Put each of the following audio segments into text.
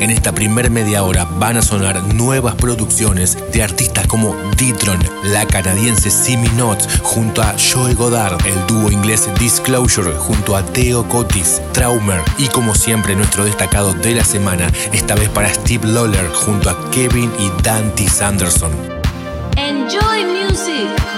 En esta primer media hora van a sonar nuevas producciones de artistas como Ditron, la canadiense Simi Knots junto a Joe Godard, el dúo inglés Disclosure junto a Theo Cotis, Traumer y como siempre nuestro destacado de la semana, esta vez para Steve Lawler junto a Kevin y Dante Sanderson. Enjoy music.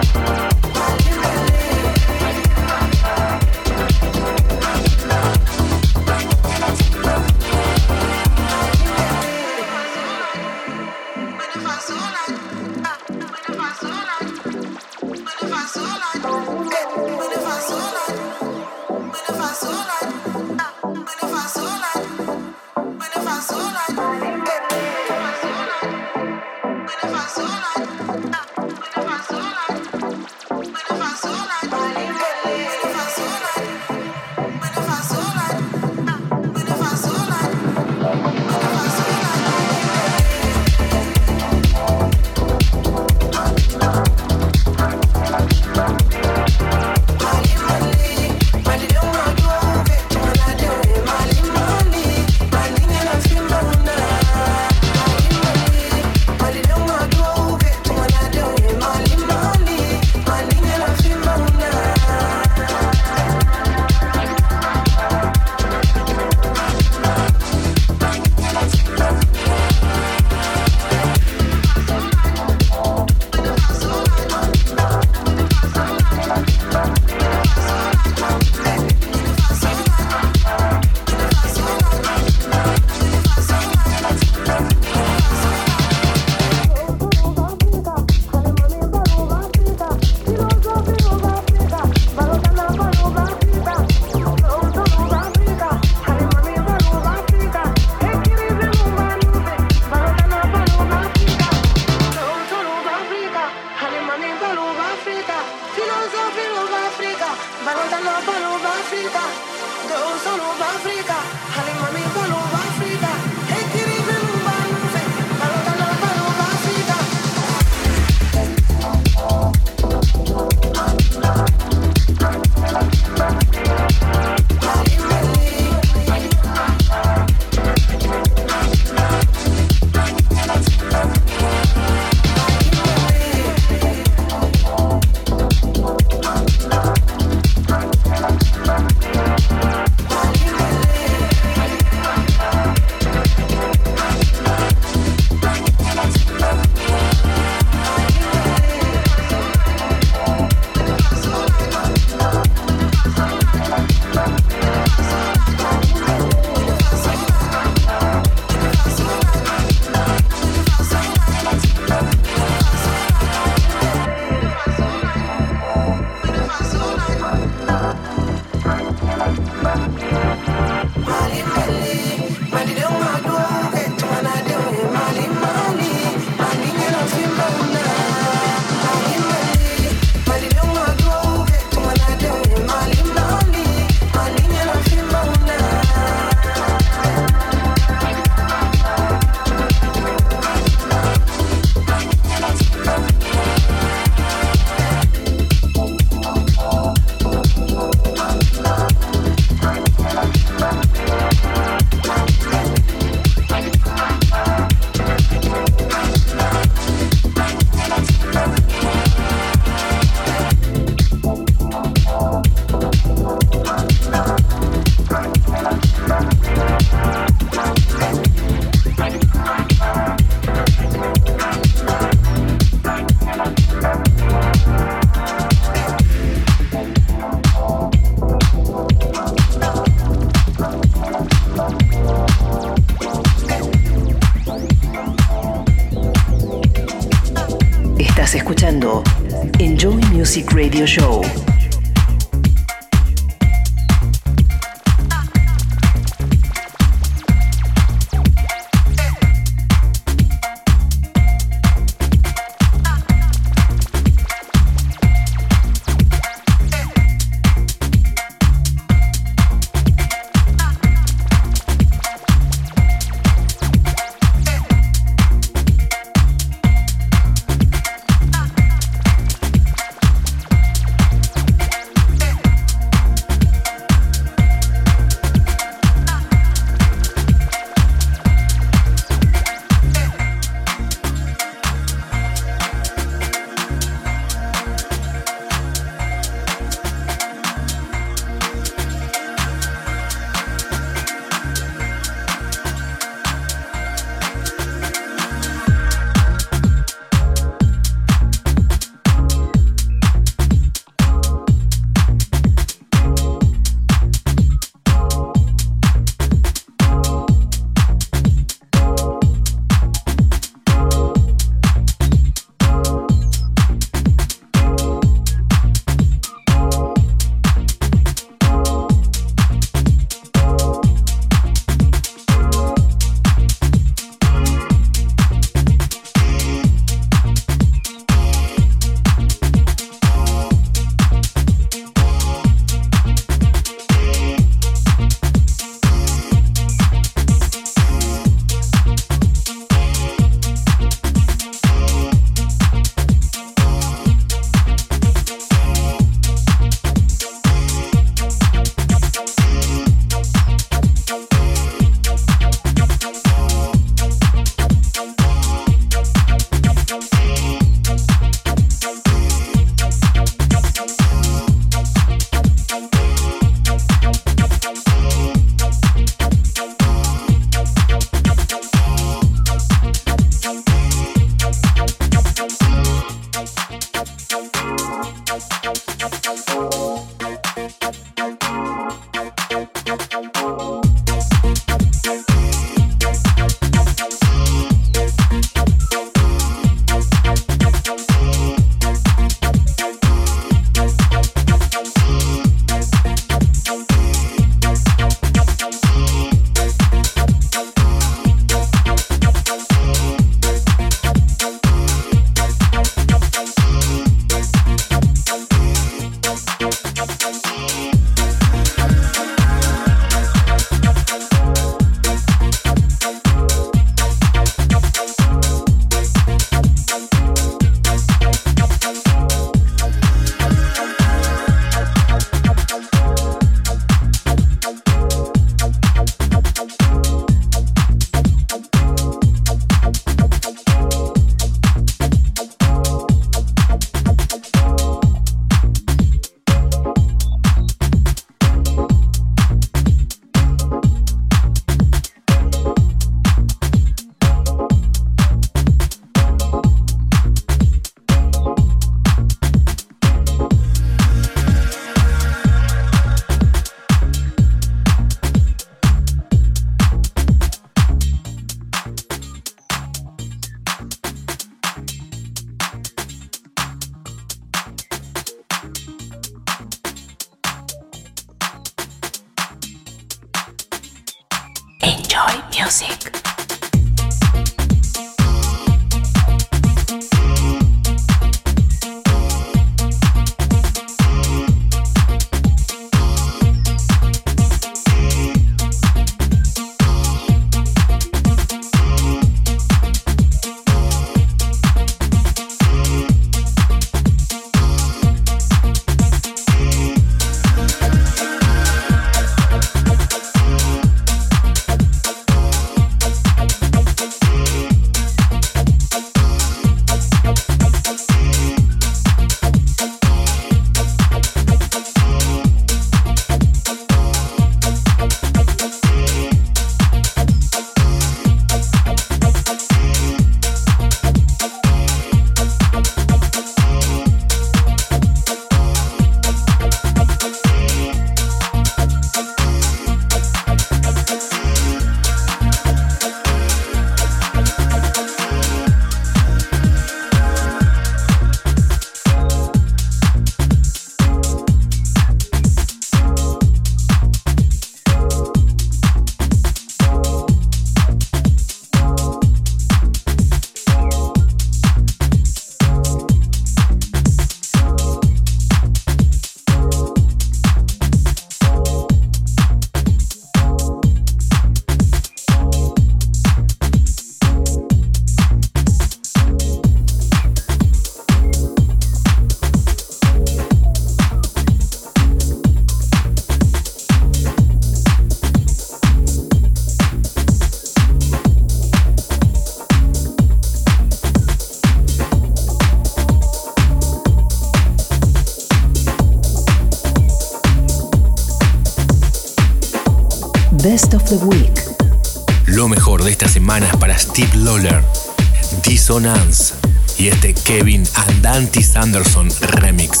Y este Kevin Andantis Anderson remix.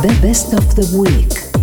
The Best of the Week.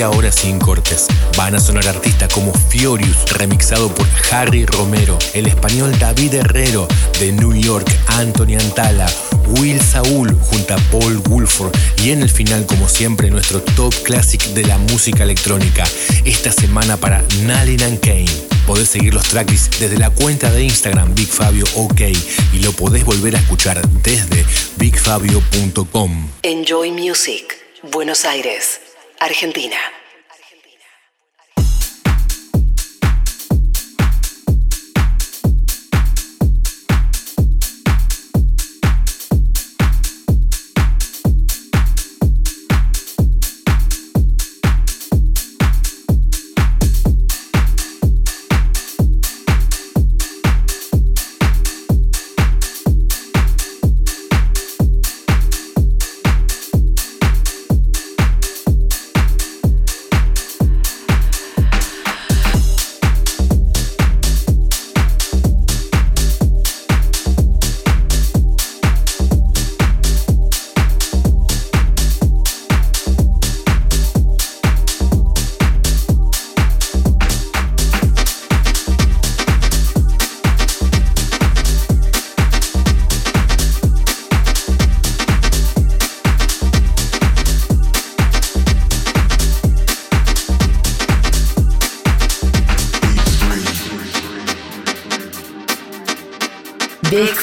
Media hora sin cortes. Van a sonar artistas como Fiorius, remixado por Harry Romero, el español David Herrero de New York, Anthony Antala, Will Saul junto a Paul Woolford y en el final como siempre nuestro top classic de la música electrónica. Esta semana para Nalin and Kane. Podés seguir los tracklists desde la cuenta de Instagram Big Fabio OK y lo podés volver a escuchar desde bigfabio.com. Enjoy Music, Buenos Aires, Argentina.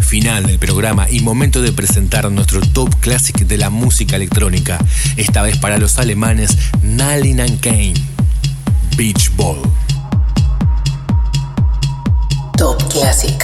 Final del programa y momento de presentar nuestro top classic de la música electrónica, esta vez para los alemanes Nalin and Kane, Beach Ball. Top Classic.